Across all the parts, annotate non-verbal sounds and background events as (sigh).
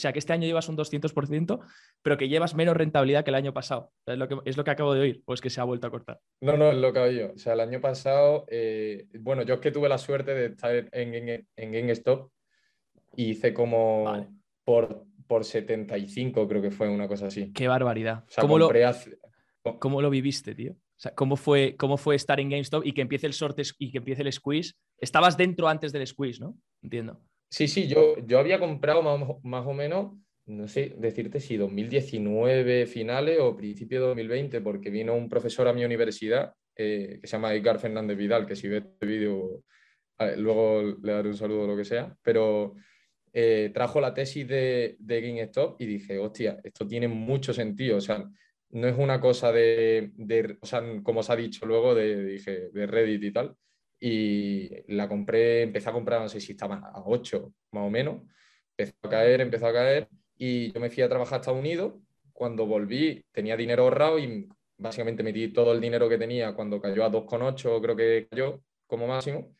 sea, que este año llevas un 200%, pero que llevas menos rentabilidad que el año pasado. Es lo que, es lo que acabo de oír, o es que se ha vuelto a cortar. No, no, es lo que oído. O sea, el año pasado, eh, bueno, yo es que tuve la suerte de estar en, en, en GameStop y hice como por, por 75, creo que fue una cosa así. Qué barbaridad. ¿Cómo, lo, ¿Cómo lo viviste, tío? O sea, ¿cómo fue, ¿cómo fue estar en GameStop y que empiece el sorte y que empiece el squeeze? Estabas dentro antes del squeeze, ¿no? Entiendo. Sí, sí, yo, yo había comprado más, o menos, no sé decirte si 2019 finales o principio de 2020, porque vino un profesor a mi universidad eh, que se llama Edgar Fernández Vidal, que si ve este vídeo, luego le daré un saludo o lo que sea, pero eh, trajo la tesis de, de GameStop y dije, hostia, esto tiene mucho sentido. O sea, no es una cosa de, o sea, como os ha dicho luego, de, dije, de Reddit y tal. Y la compré, empecé a comprar, no sé si estaba a 8 más o menos. Empezó a caer, empezó a caer. Y yo me fui a trabajar a Estados Unidos. Cuando volví, tenía dinero ahorrado y básicamente metí todo el dinero que tenía cuando cayó a 2,8, creo que cayó como máximo.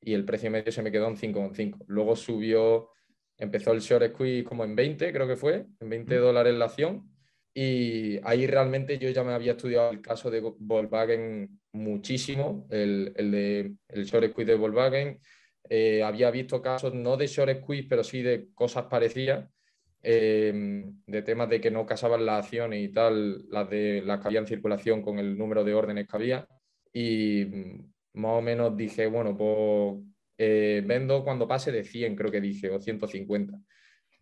Y el precio medio se me quedó en 5,5. Luego subió, empezó el short squeeze como en 20, creo que fue, en 20 dólares la acción y ahí realmente yo ya me había estudiado el caso de Volkswagen muchísimo, el, el de el short squeeze de Volkswagen. Eh, había visto casos no de short squeeze, pero sí de cosas parecidas, em, de temas de que no casaban las acciones y tal, las, de, las que había en circulación con el número de órdenes que había. Y mm, más o menos dije, bueno, pues eh, vendo cuando pase de 100, creo que dije, o 150.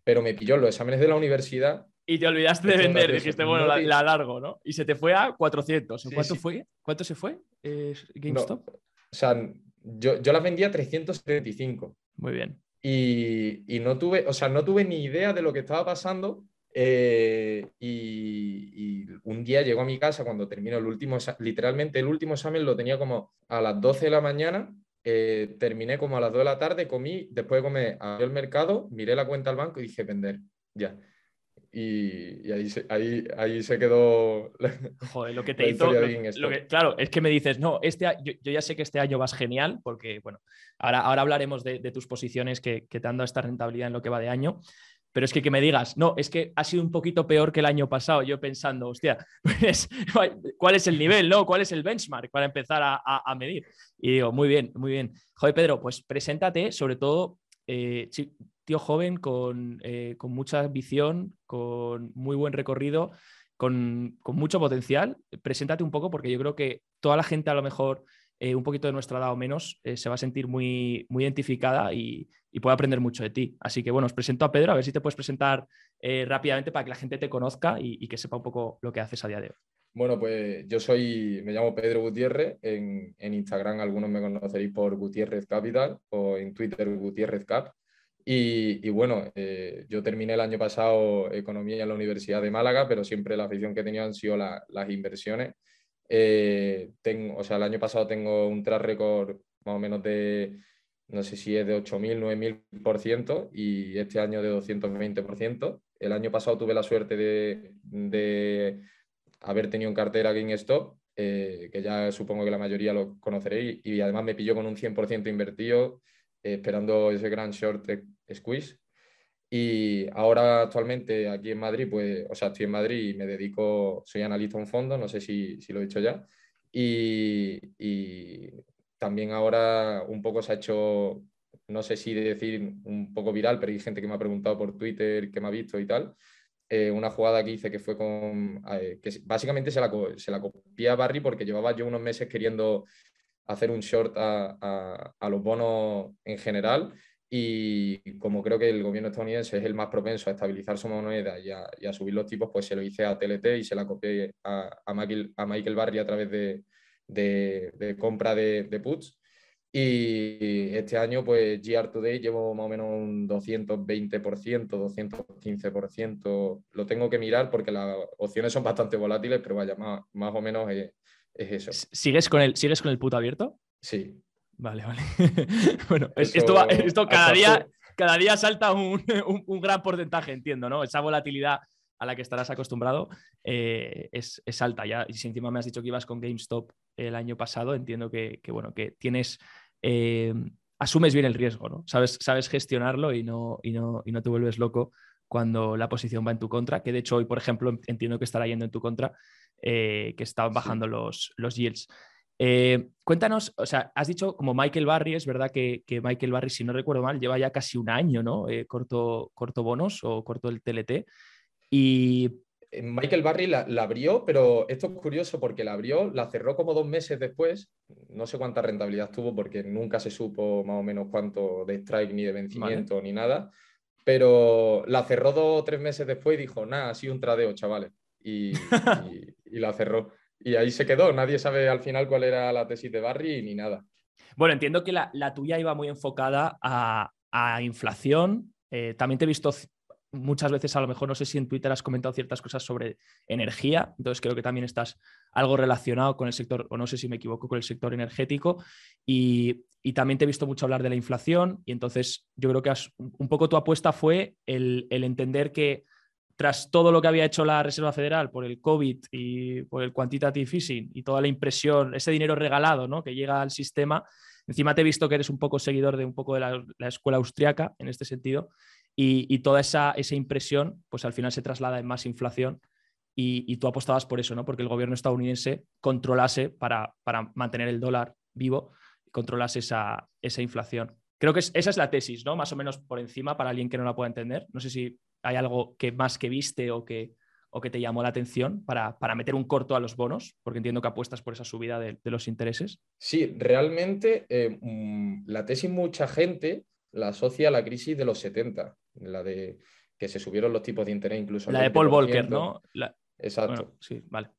Pero me pilló los exámenes de la universidad y te olvidaste de vender, dijiste, bueno, la, largo, ¿no? Y se te fue a 400. cuánto fue? ¿Cuánto se fue eh, GameStop? o sea, yo, yo las vendía a 375. Muy bien. Y, no tuve, o sea, no tuve ni idea de lo que estaba pasando. Eh, y, un día llegó a mi casa cuando terminó el último, literalmente el último examen lo tenía como a las 12 de la mañana. Eh, terminé como a las 2 de la tarde, comí, después de comer, abrí el mercado, miré la cuenta al banco y dije vender, ya y, ahí, se, ahí, ahí se quedó. (laughs) Joder, lo que te hizo. claro, es que me dices, no, este, yo, yo, ya sé que este año vas genial, porque, bueno, ahora, ahora hablaremos de, de tus posiciones que, que, te han dado esta rentabilidad en lo que va de año. Pero es que que me digas, no, es que ha sido un poquito peor que el año pasado. Yo pensando, hostia, (laughs) pues, ¿cuál es el nivel, no? ¿Cuál es el benchmark para empezar a, a, medir? Y digo, muy bien, muy bien. Joder, Pedro, pues preséntate, sobre todo, eh, tío joven eh, con, mucha visión, con muy buen recorrido, con, mucho potencial. Preséntate un poco porque yo creo que toda la gente a lo mejor eh, un poquito de nuestra edad o menos eh, se va a sentir muy, muy identificada y, puede aprender mucho de ti. Así que bueno, os presento a Pedro, a ver si te puedes presentar rápidamente para que la gente te conozca y, que sepa un poco lo que haces a día de hoy. Bueno, pues yo soy, me llamo Pedro Gutiérrez, en, en Instagram algunos me conoceréis por Gutiérrez Capital o en Twitter Gutiérrez Cap. Y, bueno, eh, yo terminé el año pasado economía en la Universidad de Málaga, pero siempre la afición que he tenido han sido las inversiones. Eh, tengo, o sea, el año pasado tengo un track record más o menos de, no sé si es de 8.000, 9.000% y este año de 220%. El año pasado tuve la suerte de, de haber tenido en cartera GameStop, eh, que ya supongo que la mayoría lo conoceréis, y además me pilló con un 100% invertido esperando ese gran short squeeze. Y ahora actualmente aquí en Madrid, pues, o sea, estoy en Madrid y me dedico, soy analista en fondo, no sé si, si lo he dicho ya. Y, y, también ahora un poco se ha hecho, no sé si decir un poco viral, pero hay gente que me ha preguntado por Twitter, que me ha visto y tal. Eh, una jugada que hice que fue con, eh, que básicamente se la, se la copié a Barry porque llevaba yo unos meses queriendo hacer un short a, a, los bonos en general y como creo que el gobierno estadounidense es el más propenso a estabilizar su moneda y a, y a subir los tipos, pues se lo hice a TLT y se la copié a, a Michael, a Michael Barry a través de, de, de compra de, de, puts. Y este año, pues GR Today llevo más o menos un 220%, 215%. Lo tengo que mirar porque las opciones son bastante volátiles, pero vaya, más, más o menos es, es eso. ¿Sigues con el, ¿sigues con el puto abierto? Sí. Vale, vale. (laughs) bueno, esto, esto cada, día, cada día salta (laughs) un, un, gran porcentaje, entiendo, ¿no? Esa volatilidad a la que estarás acostumbrado eh, es, es, alta. Ya, y si encima me has dicho que ibas con GameStop el año pasado, entiendo que, que bueno, que tienes. Eh, asumes bien el riesgo, ¿no? Sabes, sabes gestionarlo y no, y, no, y no te vuelves loco cuando la posición va en tu contra, que de hecho hoy, por ejemplo, entiendo que estará yendo en tu contra, eh, que estaban bajando los, los yields. Eh, cuéntanos, o sea, has dicho como Michael Barry, es verdad que, Michael Barry, si no recuerdo mal, lleva ya casi un año, ¿no? Eh, corto, corto bonos o corto el TLT. Y Michael Barry la, abrió, pero esto es curioso porque la abrió, la cerró como dos meses después. No sé cuánta rentabilidad tuvo porque nunca se supo más o menos cuánto de strike ni de vencimiento ni nada. Pero la cerró dos o tres meses después y dijo, nada, ha sido un tradeo, chavales. y, (laughs) y la cerró. Y ahí se quedó. Nadie sabe al final cuál era la tesis de Barry ni nada. Bueno, entiendo que la, tuya iba muy enfocada a, inflación. Eh, también te he visto muchas veces, a lo mejor, no sé si en Twitter has comentado ciertas cosas sobre energía, entonces creo que también estás algo relacionado con el sector, o no sé si me equivoco, con el sector energético. Y, también te he visto mucho hablar de la inflación y entonces yo creo que un poco tu apuesta fue el entender que tras todo lo que había hecho la Reserva Federal por el COVID y por el quantitative easing y toda la impresión, ese dinero regalado ¿no? que llega al sistema, encima te he visto que eres un poco seguidor de un poco de la, escuela austriaca en este sentido, y, toda esa, esa, impresión, pues al final se traslada en más inflación. Y, tú apostabas por eso, ¿no? Porque el gobierno estadounidense controlase para, para mantener el dólar vivo, controlase esa, esa inflación. Creo que esa es la tesis, ¿no? Más o menos por encima para alguien que no la pueda entender. No sé si hay algo que más que viste o que, o que te llamó la atención para, meter un corto a los bonos, porque entiendo que apuestas por esa subida de, los intereses. Sí, realmente eh, mm, la tesis mucha gente la asocia a la crisis de los 70, la de que se subieron los tipos de interés incluso. La de Paul Volcker, ¿no? Exacto. sí, vale.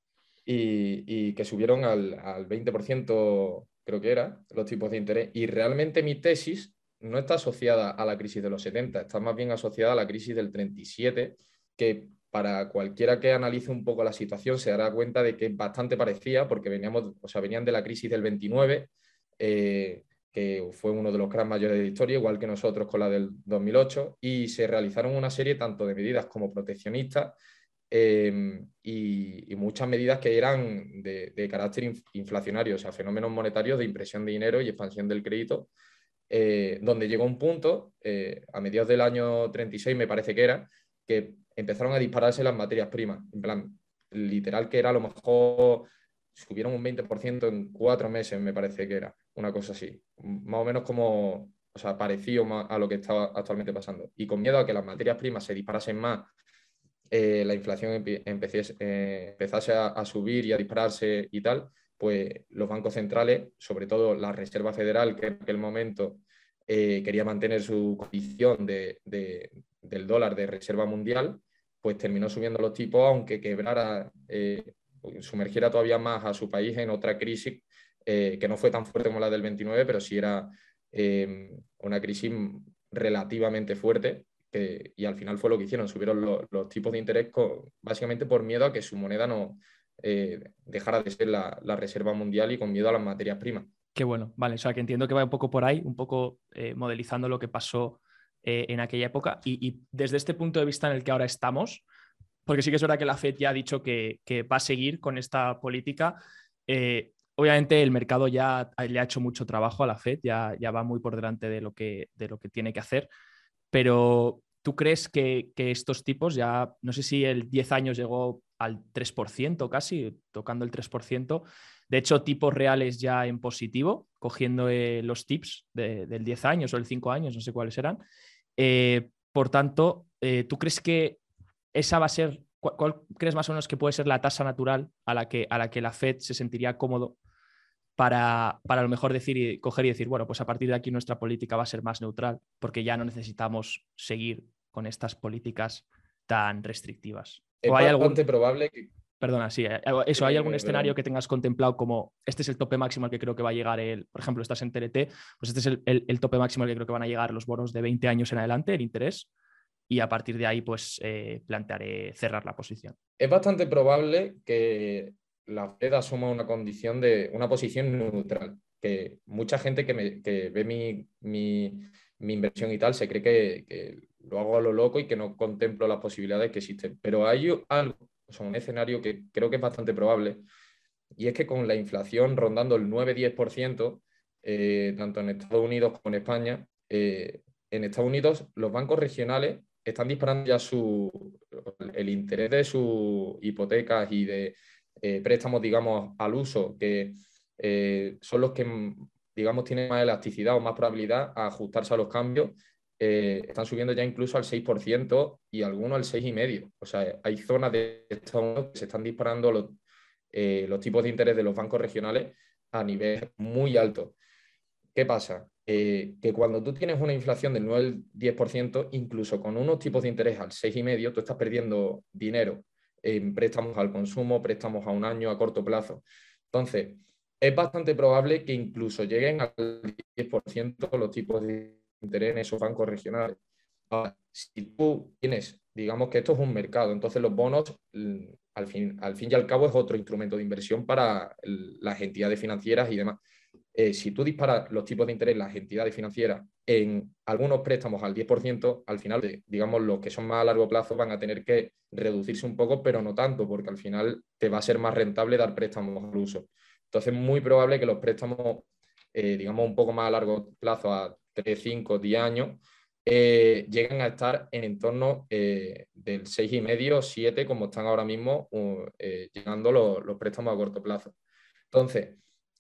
Y, que subieron al, al 20%, creo que era, los tipos de interés. Y realmente mi tesis no está asociada a la crisis de los 70, está más bien asociada a la crisis del 37, que para cualquiera que analice un poco la situación se dará cuenta de que bastante parecía, porque veníamos, o sea, venían de la crisis del 29, eh, que fue uno de los cracks mayores de la historia, igual que nosotros con la del 2008, y se realizaron una serie tanto de medidas como proteccionistas eh, y, muchas medidas que eran de, de carácter inflacionario, o sea, fenómenos monetarios de impresión de dinero y expansión del crédito eh, donde llegó un punto, eh, a mediados del año 36 me parece que era, que empezaron a dispararse las materias primas. En plan, literal que era a lo mejor, subieron un 20% en cuatro meses, me parece que era, una cosa así. Más o menos como, o sea, parecido a lo que estaba actualmente pasando. Y con miedo a que las materias primas se disparasen más, eh, la inflación empezase a subir y a dispararse y tal, pues los bancos centrales, sobre todo la Reserva Federal, que en aquel momento eh, quería mantener su condición de, del dólar de reserva mundial, pues terminó subiendo los tipos, aunque quebrara, eh, sumergiera todavía más a su país en otra crisis eh, que no fue tan fuerte como la del 29, pero sí era una crisis relativamente fuerte. y al final fue lo que hicieron, subieron los, tipos de interés básicamente por miedo a que su moneda no, eh, dejara de ser la, reserva mundial y con miedo a las materias primas. Qué bueno, vale, o sea que entiendo que va un poco por ahí, un poco eh, modelizando lo que pasó eh, en aquella época y, desde este punto de vista en el que ahora estamos, porque sí que es verdad que la FED ya ha dicho que, va a seguir con esta política. obviamente el mercado ya le ha hecho mucho trabajo a la FED, ya, ya va muy por delante de lo, que, de lo que tiene que hacer, pero ¿tú crees que, que estos tipos ya, no sé si el 10 años llegó al 3% casi, tocando el 3%. De hecho, tipos reales ya en positivo, cogiendo eh, los tips del 10 años o el 5 años, no sé cuáles eran. Eh, por tanto, eh, ¿tú crees que esa va a ser, cuál, crees más o menos que puede ser la tasa natural a la que, a la, que la Fed se sentiría cómodo para, para a lo mejor decir coger y decir, bueno, pues a partir de aquí nuestra política va a ser más neutral, porque ya no necesitamos seguir con estas políticas tan restrictivas? Es hay bastante probable que... Perdona, sí, eh, eso, ¿hay algún escenario que tengas contemplado como este es el tope máximo al que creo que va a llegar el, por ejemplo, estás en TLT, pues este es el, tope máximo al que creo que van a llegar los bonos de 20 años en adelante, el interés, y a partir de ahí pues eh, plantearé cerrar la posición. Es bastante probable que la Fed asuma una condición de una posición neutral, que mucha gente que, me, ve mi, mi, mi, inversión y tal se cree que, lo hago a lo loco y que no contemplo las posibilidades que existen. Pero hay algo, o un escenario que creo que es bastante probable, y es que con la inflación rondando el 9-10%, eh, tanto en Estados Unidos como en España, eh, en Estados Unidos los bancos regionales están disparando ya su, el interés de sus hipotecas y de eh, préstamos, digamos, al uso, que eh, son los que, digamos, tienen más elasticidad o más probabilidad a ajustarse a los cambios, eh, están subiendo ya incluso al 6% y algunos al 6,5%. O sea, hay zonas de Estados Unidos que se están disparando los, los tipos de interés de los bancos regionales a nivel muy alto. ¿Qué pasa? que cuando tú tienes una inflación del 9-10%, incluso con unos tipos de interés al 6,5%, tú estás perdiendo dinero en préstamos al consumo, préstamos a un año, a corto plazo. Entonces, es bastante probable que incluso lleguen al 10% los tipos de interés en esos bancos regionales. si tú tienes, digamos que esto es un mercado, entonces los bonos, al fin, al fin y al cabo, es otro instrumento de inversión para las entidades financieras y demás. Eh, si tú disparas los tipos de interés las entidades financieras en algunos préstamos al 10%, al final, digamos, los que son más a largo plazo van a tener que reducirse un poco, pero no tanto, porque al final te va a ser más rentable dar préstamos al uso. Entonces, es muy probable que los préstamos, eh, digamos, un poco más a largo plazo, a 3, 5, 10 años, eh, lleguen a estar en entorno del 6,5, 7, como están ahora mismo llegando los, los préstamos a corto plazo. Entonces,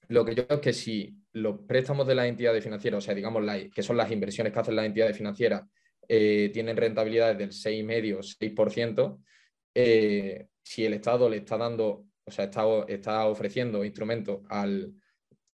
lo que yo creo es que si los préstamos de las entidades financieras, o sea, digamos, que son las inversiones que hacen las entidades financieras, eh, tienen rentabilidades del 6,5, 6%, eh, si el Estado le está dando, o sea, está, ofreciendo instrumentos al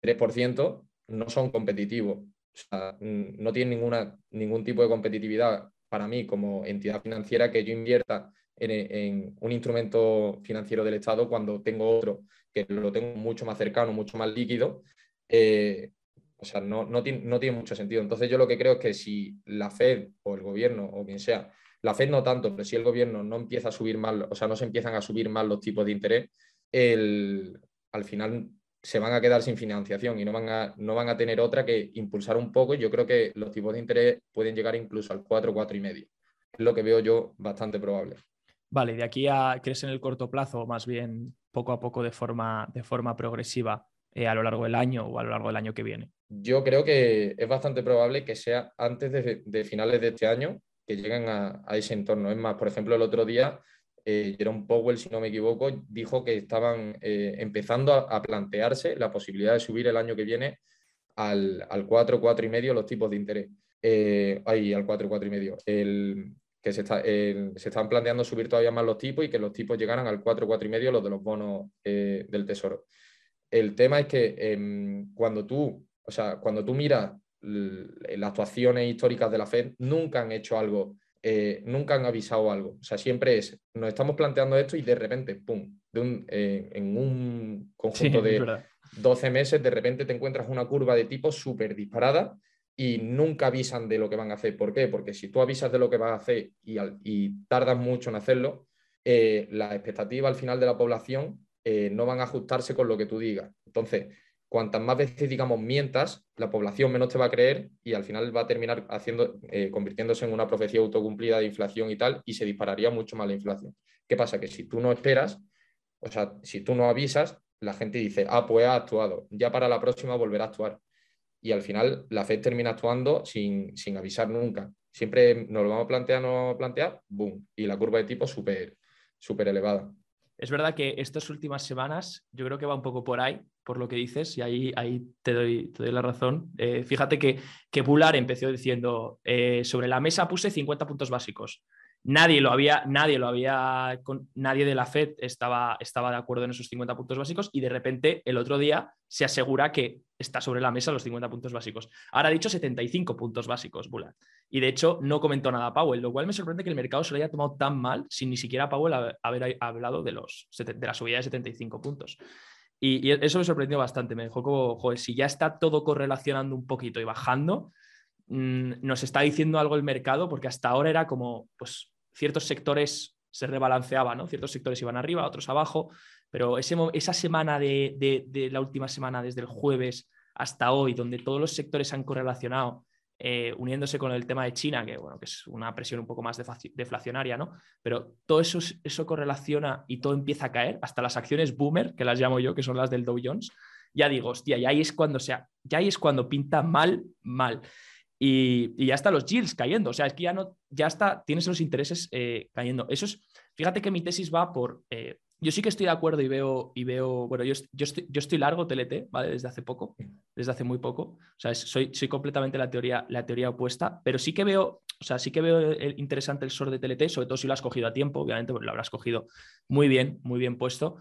3%, no son competitivos. O sea, no tienen ninguna, ningún tipo de competitividad para mí como entidad financiera que yo invierta en, un instrumento financiero del Estado cuando tengo otro que lo tengo mucho más cercano, mucho más líquido, eh, o sea, no, no, tiene, mucho sentido. Entonces yo lo que creo es que si la Fed o el gobierno o quien sea, la Fed no tanto, pero si el gobierno no empieza a subir más, o sea, no se empiezan a subir más los tipos de interés, el, al final se van a quedar sin financiación y no van, a, no van a tener otra que impulsar un poco. Yo creo que los tipos de interés pueden llegar incluso al 4, 4 y medio. Es lo que veo yo bastante probable. Vale, de aquí a, ¿crees en el corto plazo, más bien poco a poco de forma, de forma progresiva eh, a lo largo del año o a lo largo del año que viene? Yo creo que es bastante probable que sea antes de, finales de este año que lleguen a, ese entorno. Es más, por ejemplo, el otro día eh, Jerome Powell, si no me equivoco, dijo que estaban eh, empezando a, plantearse la posibilidad de subir el año que viene al, al 4, 4 y medio los tipos de interés. Eh, ahí, al 4, 4 y medio. El, que se, está, se están planteando subir todavía más los tipos y que los tipos llegaran al 4, 4 y medio los de los bonos eh, del Tesoro. El tema es que em, cuando, tú, o sea, cuando tú miras las actuaciones históricas de la Fed, nunca han hecho algo, eh, nunca han avisado algo. O sea, siempre es, nos estamos planteando esto y de repente, ¡pum!, de eh, en un conjunto de 12 meses, de repente te encuentras una curva de tipo súper disparada y nunca avisan de lo que van a hacer. ¿Por qué? Porque si tú avisas de lo que vas a hacer y, y tardas mucho en hacerlo, eh, las expectativas al final de la población eh, no van a ajustarse con lo que tú digas. Entonces, cuantas más veces, digamos, mientas, la población menos te va a creer y al final va a terminar haciendo, eh, convirtiéndose en una profecía autocumplida de inflación y tal, y se dispararía mucho más la inflación. ¿Qué pasa? Que si tú no esperas, o sea, si tú no avisas, la gente dice, ah, pues ha actuado, ya para la próxima volverá a actuar y al final la Fed termina actuando sin, avisar nunca. Siempre nos lo vamos a plantear, no vamos a plantear, boom, y la curva de tipo súper súper elevada. Es verdad que estas últimas semanas yo creo que va un poco por ahí, por lo que dices, y ahí, ahí te, doy, te doy la razón. Eh, fíjate que, que Bular empezó diciendo, eh, sobre la mesa puse 50 puntos básicos. Nadie lo había, nadie lo había, nadie de la Fed estaba, estaba de acuerdo en esos 50 puntos básicos y de repente el otro día se asegura que está sobre la mesa los 50 puntos básicos. Ahora ha dicho 75 puntos básicos, Bullard. Y de hecho no comentó nada Powell, lo cual me sorprende que el mercado se lo haya tomado tan mal sin ni siquiera Powell haber hablado de, los, de la subida de 75 puntos. Y, eso me sorprendió bastante. Me dejó como, joder, si ya está todo correlacionando un poquito y bajando, mm, nos está diciendo algo el mercado, porque hasta ahora era como, pues ciertos sectores se rebalanceaban, ¿no? Ciertos sectores iban arriba, otros abajo, pero esa semana de, la última semana, desde el jueves hasta hoy, donde todos los sectores se han correlacionado, eh, uniéndose con el tema de China, que, bueno, que es una presión un poco más deflacionaria, ¿no? Pero todo eso, eso correlaciona y todo empieza a caer, hasta las acciones boomer, que las llamo yo, que son las del Dow Jones, ya digo, hostia, y ahí es cuando, sea, ya ahí es cuando pinta mal, mal. y, ya están los yields cayendo. O sea, es que ya no, ya está, tienes los intereses eh, cayendo. Eso es, fíjate que mi tesis va por. Eh, yo sí que estoy de acuerdo y veo, y veo bueno, yo, yo, estoy, yo estoy largo TLT, ¿vale? Desde hace poco, desde hace muy poco. O sea, soy, soy completamente la teoría, la teoría opuesta, pero sí que veo, o sea, sí que veo interesante el SOR de TLT, sobre todo si lo has cogido a tiempo, obviamente lo habrás cogido muy bien, muy bien puesto.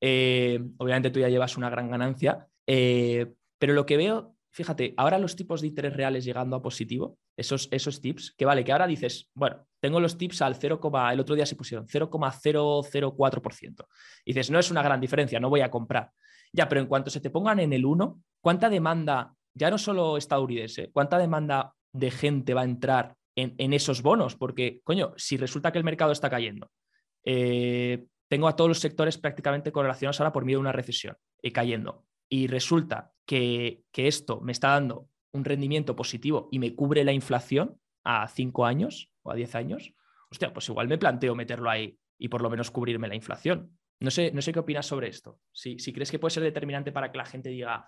Eh, obviamente tú ya llevas una gran ganancia, pero lo que veo fíjate, ahora los tipos de interés reales llegando a positivo, esos, esos tips, que vale, que ahora dices, bueno, tengo los tips al 0, el otro día se pusieron 0,004%. dices, no es una gran diferencia, no voy a comprar. Ya, pero en cuanto se te pongan en el 1, ¿cuánta demanda, ya no solo estadounidense, cuánta demanda de gente va a entrar en, esos bonos? Porque, coño, si resulta que el mercado está cayendo, eh, tengo a todos los sectores prácticamente correlacionados ahora por miedo a una recesión y cayendo y resulta que, esto me está dando un rendimiento positivo y me cubre la inflación a 5 años o a 10 años, hostia, pues igual me planteo meterlo ahí y por lo menos cubrirme la inflación. No sé, no sé qué opinas sobre esto. Si, si crees que puede ser determinante para que la gente diga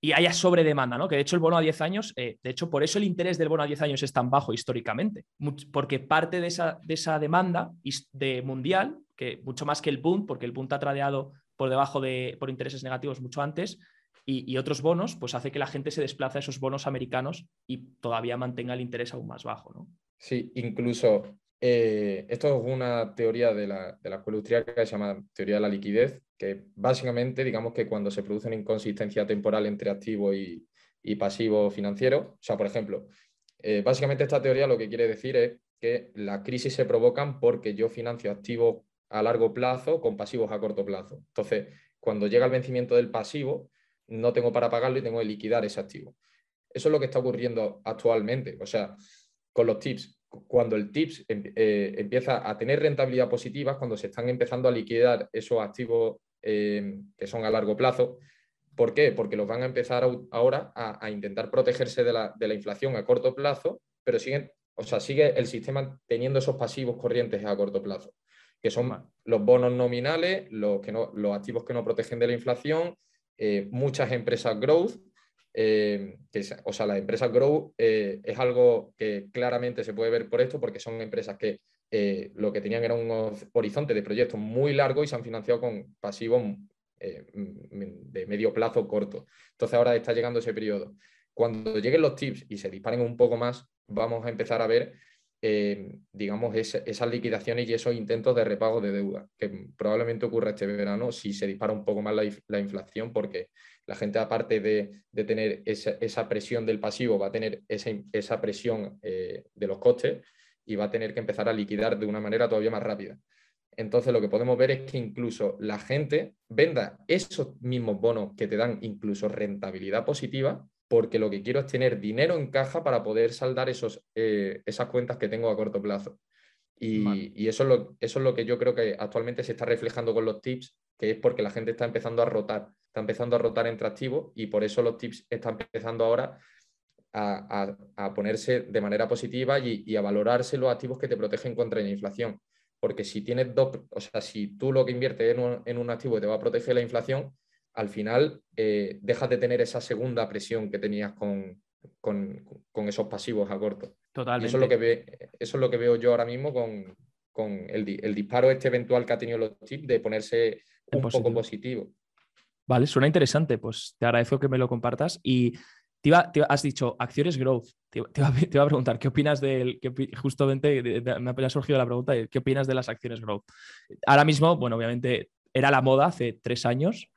y haya sobredemanda, ¿no? Que de hecho el bono a 10 años, eh, de hecho, por eso el interés del bono a 10 años es tan bajo históricamente, porque parte de esa, de esa demanda de mundial, que mucho más que el boom, porque el boom ha tradeado por debajo de, por intereses negativos mucho antes, y, otros bonos, pues hace que la gente se desplace a esos bonos americanos y todavía mantenga el interés aún más bajo. ¿no? Sí, incluso eh, esto es una teoría de la, de la escuela austríaca que se llama teoría de la liquidez, que básicamente digamos que cuando se produce una inconsistencia temporal entre activo y, pasivo financiero, o sea, por ejemplo, eh, básicamente esta teoría lo que quiere decir es que las crisis se provocan porque yo financio activos a largo plazo con pasivos a corto plazo. Entonces, cuando llega el vencimiento del pasivo, no tengo para pagarlo y tengo que liquidar ese activo. Eso es lo que está ocurriendo actualmente. O sea, con los tips, cuando el tips em, eh, empieza a tener rentabilidad positiva, cuando se están empezando a liquidar esos activos em, que son a largo plazo. ¿Por qué? Porque los van a empezar ahora a, intentar protegerse de la, de la, inflación a corto plazo, pero siguen, o sea, sigue el sistema teniendo esos pasivos corrientes a corto plazo que son los bonos nominales, los, que no, los activos que no protegen de la inflación, eh, muchas empresas growth, eh, o sea, las empresas growth eh, es algo que claramente se puede ver por esto, porque son empresas que lo que tenían era un horizonte de proyectos muy largo y se han financiado con pasivos de medio plazo corto. Entonces ahora está llegando ese periodo. Cuando lleguen los tips y se disparen un poco más, vamos a empezar a ver eh, digamos, esas liquidaciones y esos intentos de repago de deuda, que probablemente ocurra este verano si se dispara un poco más la, inflación, porque la gente, aparte de, tener esa, presión del pasivo, va a tener esa, presión eh, de los costes y va a tener que empezar a liquidar de una manera todavía más rápida. Entonces, lo que podemos ver es que incluso la gente venda esos mismos bonos que te dan incluso rentabilidad positiva porque lo que quiero es tener dinero en caja para poder saldar esos, eh, esas cuentas que tengo a corto plazo. Y, eso, es lo, eso, es lo, que yo creo que actualmente se está reflejando con los tips, que es porque la gente está empezando a rotar, está empezando a rotar entre activos y por eso los tips están empezando ahora a, ponerse de manera positiva y, a valorarse los activos que te protegen contra la inflación. Porque si tienes dos, o sea, si tú lo que inviertes en un, en un activo te va a proteger la inflación, al final eh, dejas de tener esa segunda presión que tenías con, esos pasivos a corto. Totalmente. eso es lo que, ve, eso es lo que veo yo ahora mismo con, el, disparo este eventual que ha tenido los chips de ponerse un poco positivo. Vale, suena interesante. Pues te agradezco que me lo compartas. Y te has dicho acciones growth. Te, iba, a preguntar, ¿qué opinas del. justamente me ha surgido la pregunta, ¿qué opinas de las acciones growth? Ahora mismo, bueno, obviamente era la moda hace tres años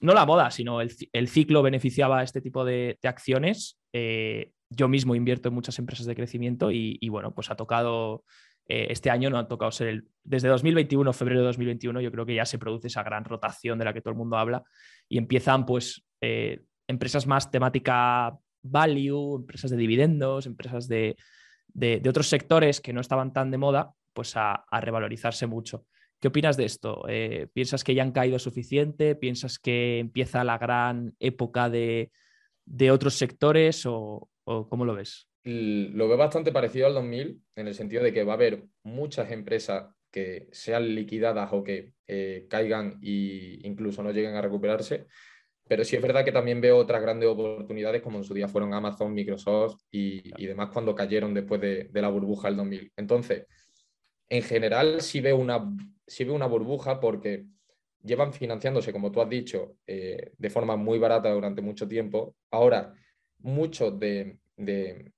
no la moda, sino el, ciclo beneficiaba a este tipo de, acciones. Eh, yo mismo invierto en muchas empresas de crecimiento y, bueno, pues ha tocado, eh, este año no ha tocado ser el, desde 2021, febrero de 2021, yo creo que ya se produce esa gran rotación de la que todo el mundo habla y empiezan pues eh, empresas más temática value, empresas de dividendos, empresas de, otros sectores que no estaban tan de moda, pues a revalorizarse mucho. ¿Qué opinas de esto? Eh, ¿Piensas que ya han caído suficiente? ¿Piensas que empieza la gran época de, otros sectores o, cómo lo ves? Lo veo bastante parecido al 2000 en el sentido de que va a haber muchas empresas que sean liquidadas o que eh, caigan e incluso no lleguen a recuperarse. pero sí es verdad que también veo otras grandes oportunidades como en su día fueron Amazon, Microsoft y, demás cuando cayeron después de, la burbuja del 2000. Entonces, en general sí veo una, sí veo una burbuja porque llevan financiándose, como tú has dicho, eh, de forma muy barata durante mucho tiempo. Ahora, muchas de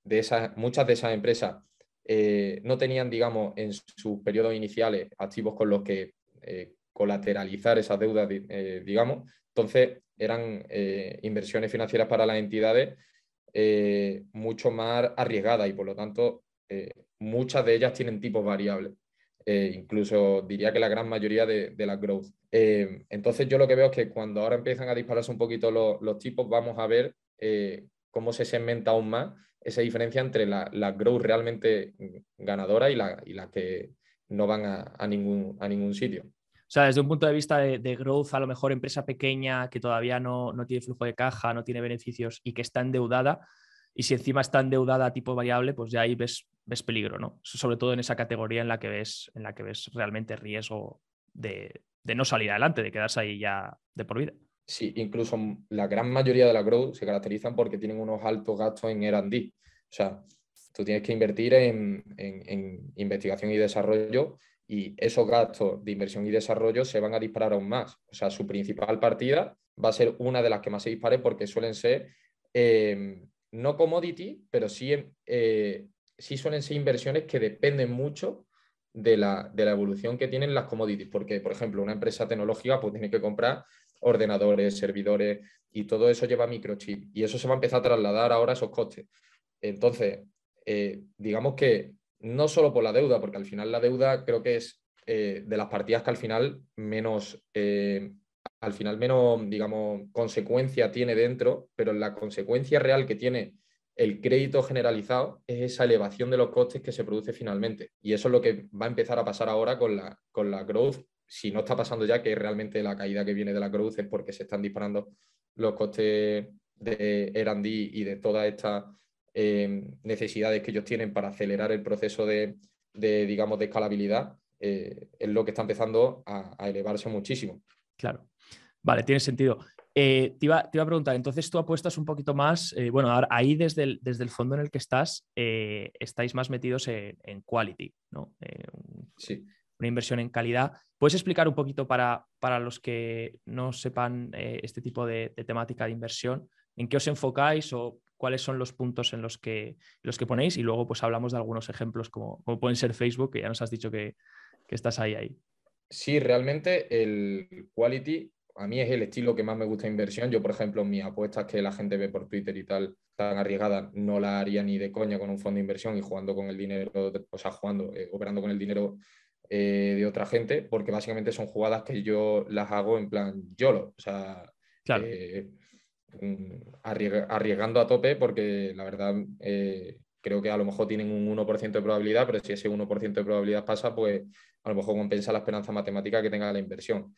esas empresas eh, no tenían, digamos, en sus periodos iniciales activos con los que eh, colateralizar esas deudas, digamos. Entonces, eran inversiones financieras para las entidades mucho más arriesgadas y, por lo tanto, muchas de ellas tienen tipos variables. Eh, incluso diría que la gran mayoría de, de las growth. Eh, entonces yo lo que veo es que cuando ahora empiezan a dispararse un poquito los, tipos, vamos a ver eh, cómo se segmenta aún más esa diferencia entre la, la growth realmente ganadora y la, y la que no van a, ningún, a ningún sitio. O sea, desde un punto de vista de, de growth, a lo mejor empresa pequeña que todavía no, no, tiene flujo de caja, no tiene beneficios y que está endeudada, y si encima está endeudada a tipo variable, pues ya ahí ves, ves peligro, ¿no? Sobre todo en esa categoría en la que ves, en la que ves realmente riesgo de, no salir adelante, de quedarse ahí ya de por vida. Sí, incluso la gran mayoría de la growth se caracterizan porque tienen unos altos gastos en R&D. O sea, tú tienes que invertir en, investigación y desarrollo y esos gastos de inversión y desarrollo se van a disparar aún más. O sea, su principal partida va a ser una de las que más se dispare porque suelen ser eh, no commodity, pero sí, eh, sí suelen ser inversiones que dependen mucho de la, evolución que tienen las commodities, porque, por ejemplo, una empresa tecnológica pues, tiene que comprar ordenadores, servidores y todo eso lleva microchip y eso se va a empezar a trasladar ahora a esos costes. Entonces, eh, digamos que no solo por la deuda, porque al final la deuda creo que es eh, de las partidas que al final menos al final menos, digamos, consecuencia tiene dentro, pero la consecuencia real que tiene el crédito generalizado es esa elevación de los costes que se produce finalmente. Y eso es lo que va a empezar a pasar ahora con la, con la growth. Si no está pasando ya, que realmente la caída que viene de la growth es porque se están disparando los costes de R&D y de todas estas eh, necesidades que ellos tienen para acelerar el proceso de, digamos, de escalabilidad, eh, es lo que está empezando a elevarse muchísimo. Claro. Vale, tiene sentido. Eh, te, iba, a preguntar, entonces tú apuestas un poquito más, eh, bueno, ahí desde el, desde el, fondo en el que estás, eh, estáis más metidos en, quality, ¿no? sí. Una inversión en calidad. ¿Puedes explicar un poquito para, para los que no sepan este tipo de, temática de inversión, en qué os enfocáis o cuáles son los puntos en los que, los que ponéis? Y luego pues hablamos de algunos ejemplos como, como pueden ser Facebook, que ya nos has dicho que, que estás ahí, ahí. Sí, realmente el quality a mí es el estilo que más me gusta de inversión. Yo, por ejemplo, mis apuestas que la gente ve por Twitter y tal, tan arriesgadas, no la haría ni de coña con un fondo de inversión y jugando con el dinero, o sea, jugando, eh, operando con el dinero eh, de otra gente, porque básicamente son jugadas que yo las hago en plan YOLO, o sea, eh, arriesgando a tope, porque la verdad creo que a lo mejor tienen un 1% de probabilidad, pero si ese 1% de probabilidad pasa, pues a lo mejor compensa la esperanza matemática que tenga la inversión.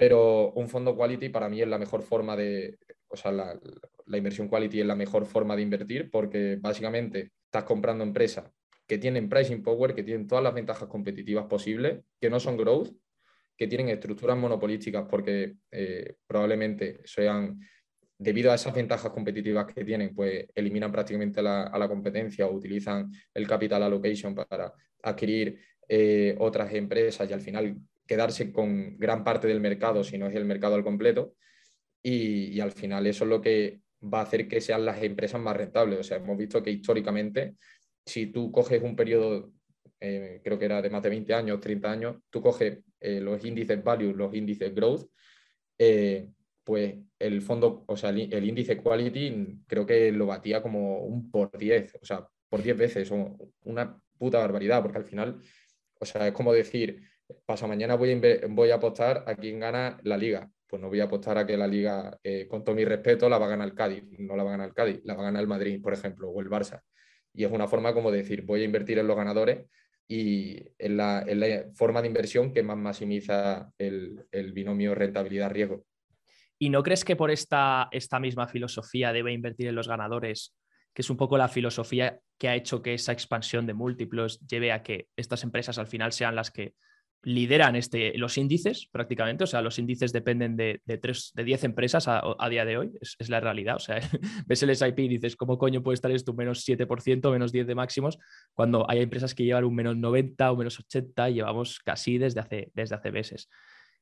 Pero un fondo quality para mí es la mejor forma de, o sea, la, inversión quality es la mejor forma de invertir porque básicamente estás comprando empresas que tienen pricing power, que tienen todas las ventajas competitivas posibles, que no son growth, que tienen estructuras monopolísticas porque eh, probablemente sean, debido a esas ventajas competitivas que tienen, pues eliminan prácticamente a la competencia o utilizan el capital allocation para adquirir eh, otras empresas y al final quedarse con gran parte del mercado, si no es el mercado al completo, y, al final eso es lo que va a hacer que sean las empresas más rentables. O sea, hemos visto que históricamente, si tú coges un periodo, eh, creo que era de más de 20 años, 30 años, tú coges eh, los índices value, los índices growth, eh, pues el fondo, o sea, el, índice quality creo que lo batía como un por 10, o sea, por 10 veces, una puta barbaridad, porque al final, o sea, es como decir, pasa mañana voy a, a apostar a quién gana la liga. Pues no voy a apostar a que la liga, eh, con todo mi respeto, la va a ganar el Cádiz. No la va a ganar el Cádiz, la va a ganar el Madrid, por ejemplo, o el Barça. Y es una forma como decir, voy a invertir en los ganadores y en la, forma de inversión que más maximiza el, binomio rentabilidad-riesgo. ¿Y no crees que por esta, esta misma filosofía debe invertir en los ganadores, que es un poco la filosofía que ha hecho que esa expansión de múltiplos lleve a que estas empresas al final sean las que lideran este, los índices prácticamente, o sea, los índices dependen de, de, de 10 empresas a, día de hoy, es, la realidad, o sea, (laughs) ves el SIP y dices, ¿cómo coño puede estar esto menos 7%, menos 10 de máximos, cuando hay empresas que llevan un menos 90 o menos 80 y llevamos casi desde hace, desde hace meses?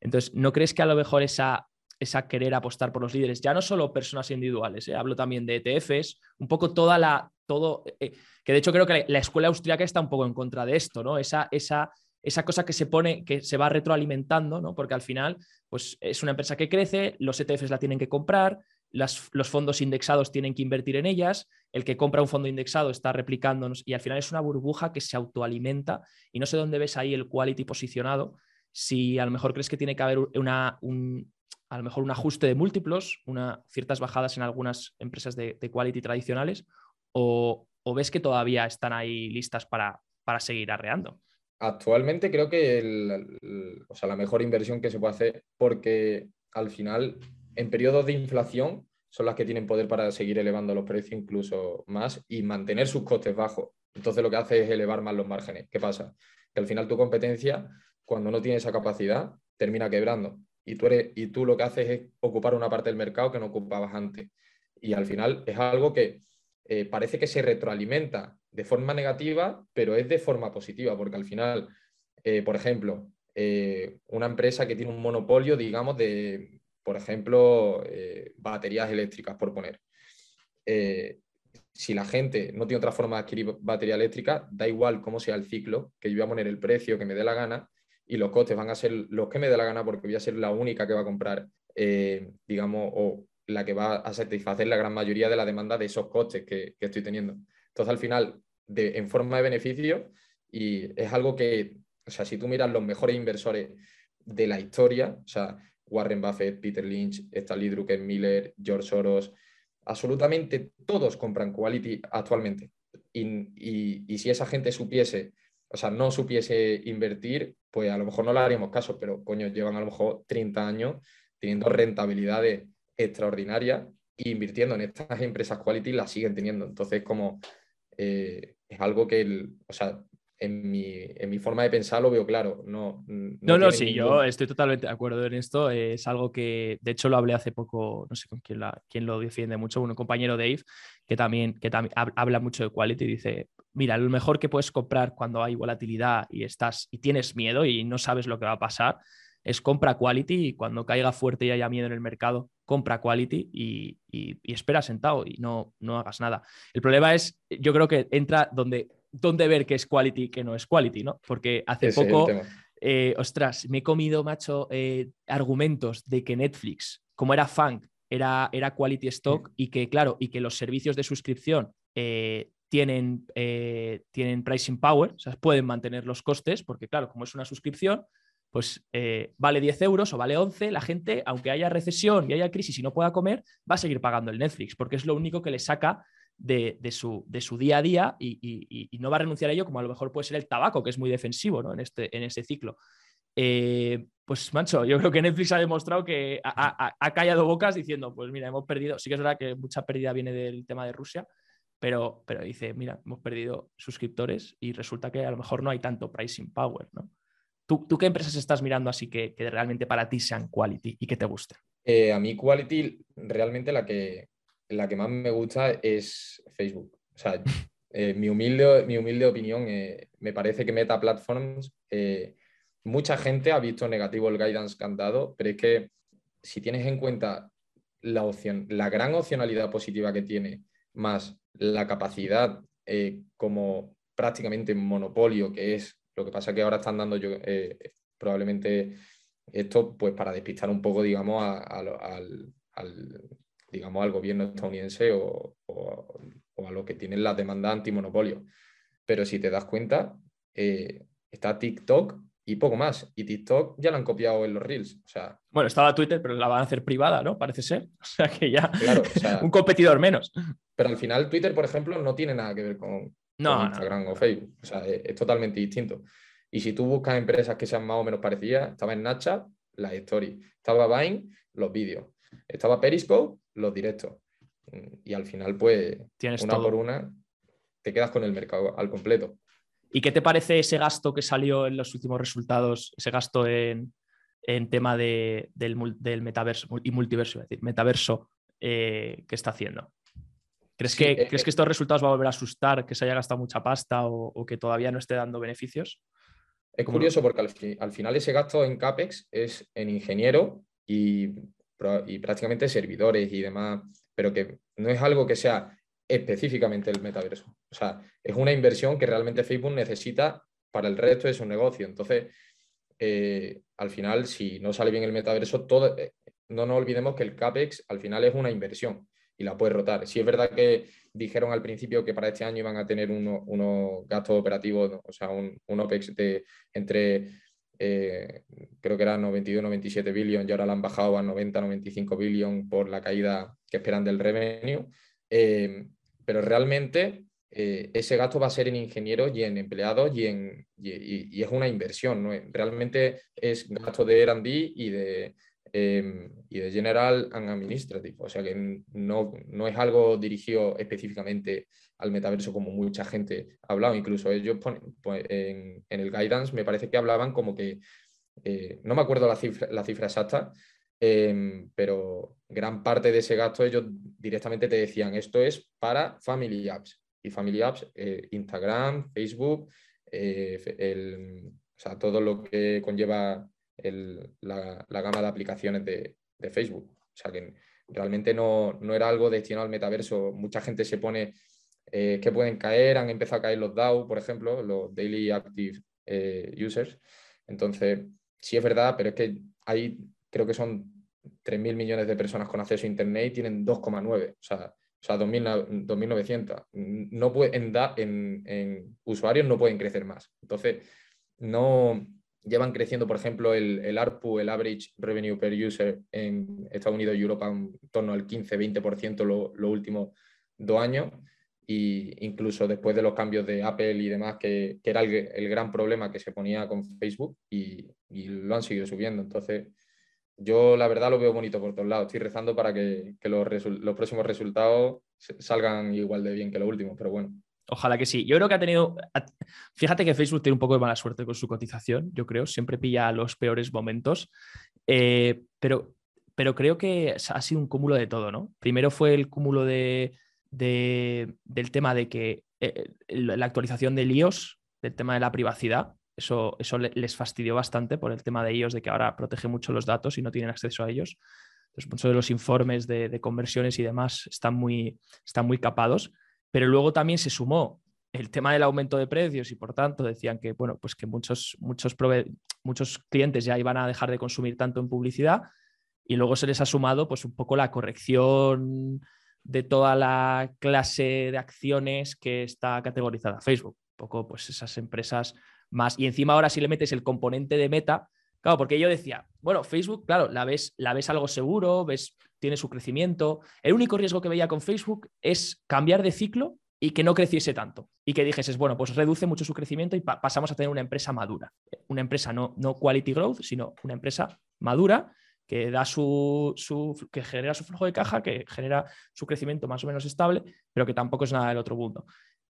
Entonces, ¿no crees que a lo mejor esa, esa querer apostar por los líderes, ya no solo personas individuales, ¿eh? hablo también de ETFs, un poco toda la, todo, eh, que de hecho creo que la, escuela austríaca está un poco en contra de esto, ¿no? Esa, esa esa cosa que se pone, que se va retroalimentando, ¿no? Porque al final, pues es una empresa que crece, los ETFs la tienen que comprar, los fondos indexados tienen que invertir en ellas, el que compra un fondo indexado está replicándonos y al final es una burbuja que se autoalimenta y no sé dónde ves ahí el quality posicionado, si a lo mejor crees que tiene que haber una, un, a lo mejor un ajuste de múltiplos, ciertas bajadas en algunas empresas de, quality tradicionales o, ves que todavía están ahí listas para, para seguir arreando. Actualmente creo que la mejor inversión que se puede hacer, porque al final, en periodos de inflación, son las que tienen poder para seguir elevando los precios incluso más y mantener sus costes bajos. Entonces lo que hace es elevar más los márgenes. ¿Qué pasa? Que al final tu competencia, cuando no tiene esa capacidad, termina quebrando. Y tú, eres, y tú lo que haces es ocupar una parte del mercado que no ocupabas antes. Y al final es algo que eh, parece que se retroalimenta de forma negativa, pero es de forma positiva, porque al final, eh, por ejemplo, eh, una empresa que tiene un monopolio, digamos, de, por ejemplo, baterías eléctricas, por poner. si la gente no tiene otra forma de adquirir batería eléctrica, da igual cómo sea el ciclo, que yo voy a poner el precio que me dé la gana y los costes van a ser los que me dé la gana porque voy a ser la única que va a comprar, digamos, o la que va a satisfacer la gran mayoría de la demanda de esos costes que, estoy teniendo. Entonces, al final, en forma de beneficio, y es algo que, o sea, si tú miras los mejores inversores de la historia, o sea, Warren Buffett, Peter Lynch, Stanley Druckenmiller, George Soros, absolutamente todos compran quality actualmente. Y, y, si esa gente supiese, o sea, no supiese invertir, pues a lo mejor no le haríamos caso, pero coño, llevan a lo mejor 30 años teniendo rentabilidades extraordinaria e invirtiendo en estas empresas quality las siguen teniendo. Entonces, como eh, es algo que, el, o sea, en mi, en mi, forma de pensar lo veo claro. No, no, no, sí, yo estoy totalmente de acuerdo en esto. Es algo que, de hecho, lo hablé hace poco, no sé con quién, la, quién lo defiende mucho, un compañero Dave, que también, que también habla mucho de quality y dice, mira, lo mejor que puedes comprar cuando hay volatilidad y estás y tienes miedo y no sabes lo que va a pasar es compra quality y cuando caiga fuerte y haya miedo en el mercado, compra quality y, espera sentado y no, no hagas nada. El problema es, yo creo que entra donde, donde ver qué es quality y qué no es quality, ¿no? Porque hace poco, eh, ostras, me he comido, macho, eh, argumentos de que Netflix, como era funk, era, era quality stock y que, claro, y que los servicios de suscripción eh, tienen, tienen pricing power, o sea, pueden mantener los costes, porque claro, como es una suscripción, pues eh, vale 10 euros o vale 11, la gente, aunque haya recesión y haya crisis y no pueda comer, va a seguir pagando el Netflix, porque es lo único que le saca de, su, de su, día a día y, no va a renunciar a ello, como a lo mejor puede ser el tabaco, que es muy defensivo ¿no? en, este, en este ciclo. Eh, pues, mancho, yo creo que Netflix ha demostrado que ha, callado bocas diciendo, pues mira, hemos perdido, sí que es verdad que mucha pérdida viene del tema de Rusia, pero, pero dice, mira, hemos perdido suscriptores y resulta que a lo mejor no hay tanto pricing power, ¿no? ¿Tú, qué empresas estás mirando así que, realmente para ti sean quality y que te gusten? Eh, a mí quality realmente la que, la que más me gusta es Facebook. O sea, (laughs) eh, mi, humilde, mi humilde opinión, eh, me parece que Meta Platforms, mucha gente ha visto negativo el guidance que han dado, pero es que si tienes en cuenta la, opción, la gran opcionalidad positiva que tiene, más la capacidad como prácticamente monopolio que es lo que pasa es que ahora están dando yo, eh, probablemente esto pues para despistar un poco, digamos, al, digamos, al gobierno estadounidense o, a lo que tienen las demandas antimonopolio. Pero si te das cuenta, eh, está TikTok y poco más. Y TikTok ya la han copiado en los Reels. O sea, bueno, estaba Twitter, pero la van a hacer privada, ¿no? Parece ser. (laughs) O sea que ya (laughs) un competidor menos. Pero al final Twitter, por ejemplo, no tiene nada que ver con, no, Instagram o Facebook. O sea, es, totalmente distinto. Y si tú buscas empresas que sean más o menos parecidas, estaba en Snapchat, las stories. Estaba Vine, los vídeos. Estaba Periscope, los directos. Y al final, pues, una por una, te quedas con el mercado al completo. ¿Y qué te parece ese gasto que salió en los últimos resultados, ese gasto en, tema del, metaverso y multiverso, es decir, metaverso eh, que está haciendo? ¿Crees, que, eh, ¿Crees que estos resultados va a volver a asustar, que se haya gastado mucha pasta o, que todavía no esté dando beneficios? Es curioso porque al, final ese gasto en CAPEX es en ingeniero y, y prácticamente servidores y demás, pero que no es algo que sea específicamente el metaverso. O sea, es una inversión que realmente Facebook necesita para el resto de su negocio. Entonces, eh, al final, si no sale bien el metaverso, todo, eh, no nos olvidemos que el CAPEX al final es una inversión y la puede rotar. Si es verdad que dijeron al principio que para este año iban a tener unos gastos operativos, o sea, un, OPEX de entre, eh, creo que eran 92, 97 billones y ahora la han bajado a 90, 95 billones por la caída que esperan del revenue pero realmente eh, ese gasto va a ser en ingenieros y en empleados y, en, y, es una inversión, ¿no? realmente es gasto de R&D y de, em, y de General and Administrative, o sea que no, no, es algo dirigido específicamente al metaverso como mucha gente ha hablado, incluso ellos pues, en, el guidance me parece que hablaban como que, eh, no me acuerdo la cifra, la cifra exacta, Em, pero gran parte de ese gasto ellos directamente te decían, esto es para Family Apps. Y Family Apps, eh, Instagram, Facebook, eh, o sea, todo lo que conlleva la, gama de aplicaciones de, Facebook. O sea, que realmente no, no, era algo destinado al metaverso. Mucha gente se pone eh, que pueden caer, han empezado a caer los DAO, por ejemplo, los Daily Active Users. Entonces, sí es verdad, pero es que hay creo que son 3.000 millones de personas con acceso a Internet y tienen 2,9, o sea, o sea 2.900. No en, en, en, usuarios no pueden crecer más. Entonces, no llevan creciendo, por ejemplo, el, ARPU, el Average Revenue Per User en Estados Unidos y Europa en torno al 15-20% los lo últimos dos años. Y incluso después de los cambios de Apple y demás, que, que era el, gran problema que se ponía con Facebook y, y lo han seguido subiendo. Entonces, yo la verdad lo veo bonito por todos lados. Estoy rezando para que, los, próximos resultados salgan igual de bien que los últimos, pero bueno. Ojalá que sí. Yo creo que ha tenido. Fíjate que Facebook tiene un poco de mala suerte con su cotización, yo creo. Siempre pilla los peores momentos. Eh, pero, pero creo que ha sido un cúmulo de todo, ¿no? Primero fue el cúmulo de, del tema de que eh, la actualización de iOS, del tema de la privacidad, eso, eso les fastidió bastante por el tema de ellos, de que ahora protege mucho los datos y no tienen acceso a ellos. Entonces, muchos de los informes de, conversiones y demás están muy, están muy capados. Pero luego también se sumó el tema del aumento de precios y por tanto decían que, bueno, pues que muchos, muchos, clientes ya iban a dejar de consumir tanto en publicidad y luego se les ha sumado pues un poco la corrección de toda la clase de acciones que está categorizada Facebook. Un poco pues esas empresas más. Y encima ahora si le metes el componente de meta, claro, porque yo decía, bueno, Facebook, claro, la ves, la ves algo seguro, ves, tiene su crecimiento. El único riesgo que veía con Facebook es cambiar de ciclo y que no creciese tanto. Y que dijeses, bueno, pues reduce mucho su crecimiento y pasamos a tener una empresa madura. Una empresa no, no quality growth, sino una empresa madura que da su, su, que genera su flujo de caja, que genera su crecimiento más o menos estable, pero que tampoco es nada del otro mundo.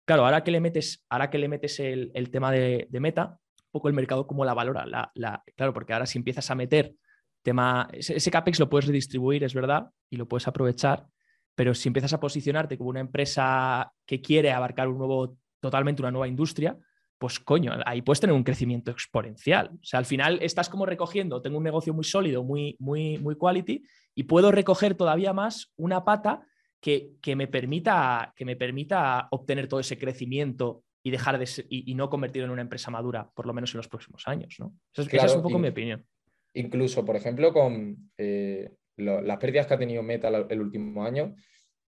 Claro, ahora que le metes, ahora que le metes el, tema de, meta, un poco el mercado como la valora. La, claro, porque ahora si empiezas a meter tema, ese, CAPEX lo puedes redistribuir, es verdad, y lo puedes aprovechar, pero si empiezas a posicionarte como una empresa que quiere abarcar un nuevo, totalmente una nueva industria, pues coño, ahí puedes tener un crecimiento exponencial. O sea, al final estás como recogiendo, tengo un negocio muy sólido, muy, muy, muy quality, y puedo recoger todavía más una pata que, me permita, que me permita obtener todo ese crecimiento y dejar de y, no convertirlo en una empresa madura, por lo menos en los próximos años. ¿no? Esa, es un poco mi opinión. Incluso, por ejemplo, con eh, las pérdidas que ha tenido Meta el último año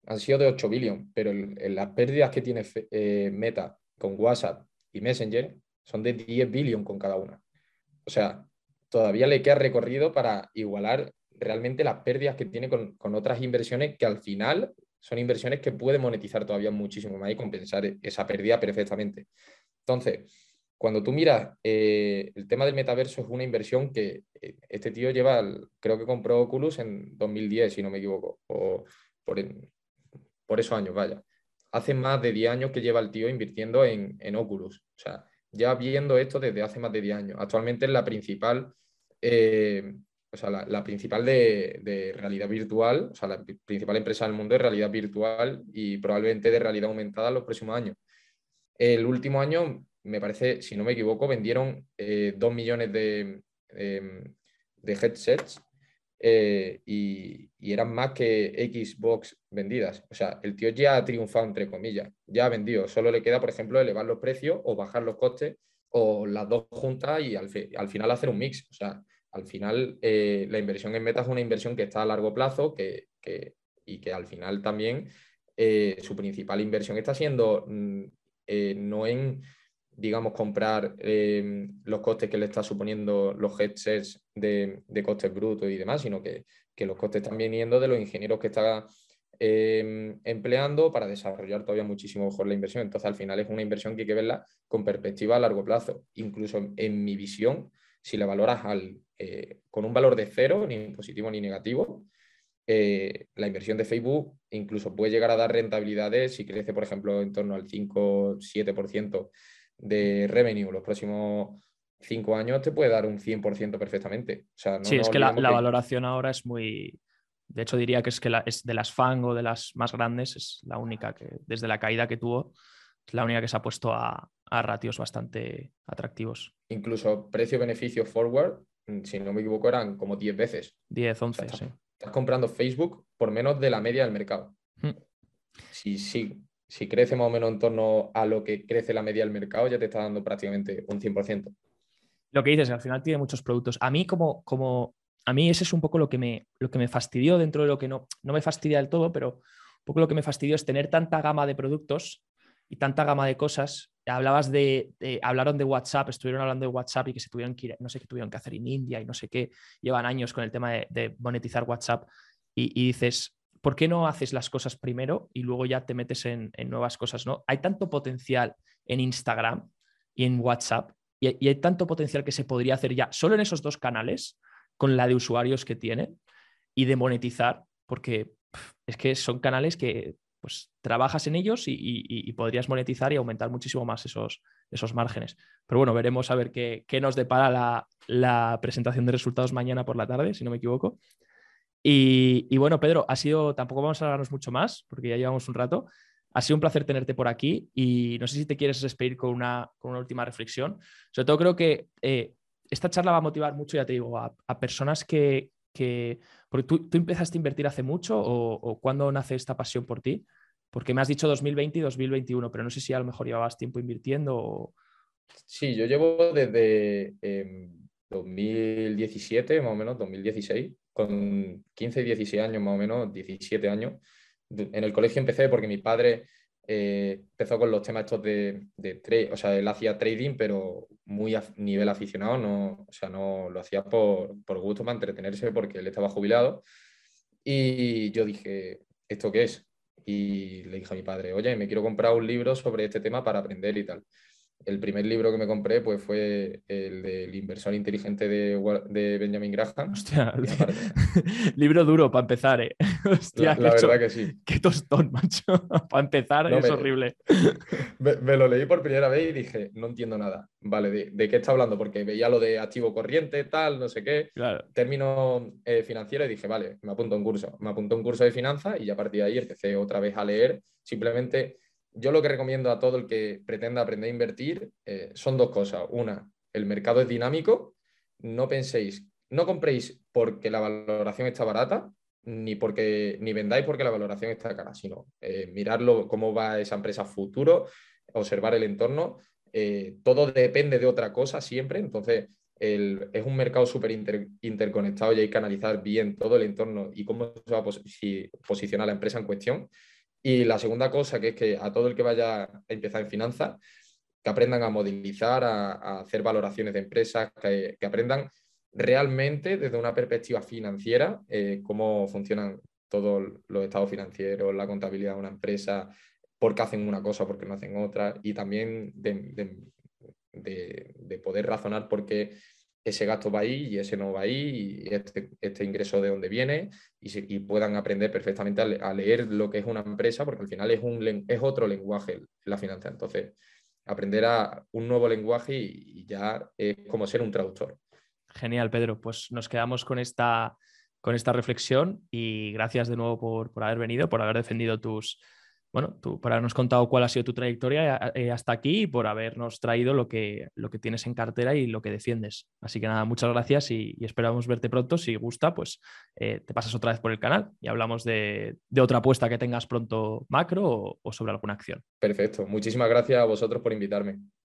han sido de 8 billones, pero las pérdidas que tiene eh, Meta con WhatsApp y Messenger son de 10 billones con cada una. O sea, todavía le queda recorrido para igualar realmente las pérdidas que tiene con, con, otras inversiones que al final son inversiones que puede monetizar todavía muchísimo más y compensar esa pérdida perfectamente. Entonces, cuando tú miras eh, el tema del metaverso es una inversión que eh, este tío lleva, creo que compró Oculus en 2010, si no me equivoco, o por, esos años, vaya. Hace más de 10 años que lleva el tío invirtiendo en, Oculus. O sea, ya viendo esto desde hace más de 10 años. Actualmente es la principal, eh, o sea, la, principal de, realidad virtual, o sea, la principal empresa del mundo de realidad virtual y probablemente de realidad aumentada en los próximos años. El último año, me parece, si no me equivoco, vendieron 2 eh, millones de, de headsets eh, y, eran más que Xbox vendidas. O sea, el tío ya ha triunfado, entre comillas, ya ha vendido. Solo le queda, por ejemplo, elevar los precios o bajar los costes o las dos juntas y al, final hacer un mix. O sea, al final eh, la inversión en Meta es una inversión que está a largo plazo que, y que al final también eh, su principal inversión está siendo mm, no en digamos, comprar em, los costes que le está suponiendo los headsets de, de costes brutos y demás, sino que, los costes están viniendo de los ingenieros que está em, empleando para desarrollar todavía muchísimo mejor la inversión. Entonces, al final es una inversión que hay que verla con perspectiva a largo plazo. Incluso en, mi visión, si la valoras al, eh, con un valor de cero, ni positivo ni negativo, eh, la inversión de Facebook incluso puede llegar a dar rentabilidades si crece, por ejemplo, en torno al 5-7% de revenue los próximos cinco años te puede dar un 100% perfectamente. sí, es que la, valoración ahora es muy... De hecho, diría que es que es de las FANG o de las más grandes, es la única que, desde la caída que tuvo, es la única que se ha puesto a, ratios bastante atractivos. Incluso precio-beneficio forward, mm, si no me equivoco, eran como 10 veces. 10, 11, sí. Estás comprando Facebook por menos de la media del mercado. Hmm. Sí, sí, si crece más o menos en torno a lo que crece la media del mercado, ya te está dando prácticamente un 100%. Lo que dices, al final tiene muchos productos. A mí, como, como a mí ese es un poco lo que me, lo que me fastidió dentro de lo que no, no me fastidia del todo, pero un poco lo que me fastidió es tener tanta gama de productos y tanta gama de cosas. Hablabas de, hablaron de WhatsApp, estuvieron hablando de WhatsApp y que se tuvieron que ir, no sé qué tuvieron que hacer en India y no sé qué. Llevan años con el tema de, monetizar WhatsApp y, y, dices, ¿por qué no haces las cosas primero y luego ya te metes en, nuevas cosas? ¿no? Hay tanto potencial en Instagram y en WhatsApp y, hay tanto potencial que se podría hacer ya solo en esos dos canales con la de usuarios que tienen y de monetizar, porque es que son canales que pues trabajas en ellos y, podrías monetizar y aumentar muchísimo más esos, esos márgenes. Pero bueno, veremos a ver qué, nos depara la, la, presentación de resultados mañana por la tarde, si no me equivoco. Y, bueno, Pedro, ha sido, tampoco vamos a hablarnos mucho más, porque ya llevamos un rato. Ha sido un placer tenerte por aquí y no sé si te quieres despedir con una, con una última reflexión. Sobre todo creo que eh, esta charla va a motivar mucho, ya te digo, a, personas que, que... Porque tú, tú, empezaste a invertir hace mucho o, o cuándo nace esta pasión por ti? Porque me has dicho 2020 y 2021, pero no sé si a lo mejor llevabas tiempo invirtiendo o... Sí, yo llevo desde 2017, em, más o menos, 2016 con 15, 16 años más o menos, 17 años. En el colegio empecé porque mi padre eh, empezó con los temas estos de, de o sea, él hacía trading, pero muy a nivel aficionado, no, o sea, no lo hacía por, por gusto, para entretenerse, porque él estaba jubilado. Y yo dije, ¿esto qué es? Y le dije a mi padre, oye, me quiero comprar un libro sobre este tema para aprender y tal el primer libro que me compré pues, fue el del inversor inteligente de, de Benjamin Graham. Hostia, (laughs) libro duro para empezar, ¿eh? (laughs) Hostia, la, verdad que sí. Qué tostón, (laughs) macho. para empezar es horrible. Me, lo leí por primera vez y dije, no entiendo nada. Vale, ¿de, qué está hablando? Porque veía lo de activo corriente, tal, no sé qué. Claro. Término eh, financiero y dije, vale, me apunto a un curso. Me apunto a un curso de finanzas y a partir de ahí empecé otra vez a leer simplemente yo lo que recomiendo a todo el que pretenda aprender a invertir eh, son dos cosas. Una, el mercado es dinámico. No penséis, no compréis porque la valoración está barata, ni porque ni vendáis porque la valoración está cara, sino eh, mirarlo cómo va esa empresa futuro, observar el entorno. Eh, todo depende de otra cosa siempre. Entonces, es un mercado súper interconectado y hay que analizar bien todo el entorno y cómo se va a posicionar la empresa en cuestión. Y la segunda cosa, que es que a todo el que vaya a empezar en finanzas, que aprendan a modelizar, a, hacer valoraciones de empresas, que, aprendan realmente desde una perspectiva financiera eh, cómo funcionan todos los estados financieros, la contabilidad de una empresa, por qué hacen una cosa, por qué no hacen otra, y también de, de poder razonar por qué ese gasto va ahí y ese no va ahí, y este, este ingreso de dónde viene, y, puedan aprender perfectamente a, leer lo que es una empresa, porque al final es, un, es otro lenguaje la finanza. Entonces, aprender a un nuevo lenguaje y, ya es como ser un traductor. Genial, Pedro. Pues nos quedamos con esta, con esta reflexión y gracias de nuevo por, por haber venido, por haber defendido tus, bueno, tú por habernos contado cuál ha sido tu trayectoria eh, eh, hasta aquí y por habernos traído lo que, lo que tienes en cartera y lo que defiendes. Así que nada, muchas gracias y, esperamos verte pronto. Si gusta, pues eh, te pasas otra vez por el canal y hablamos de, otra apuesta que tengas pronto macro o sobre alguna acción. Perfecto. Muchísimas gracias a vosotros por invitarme.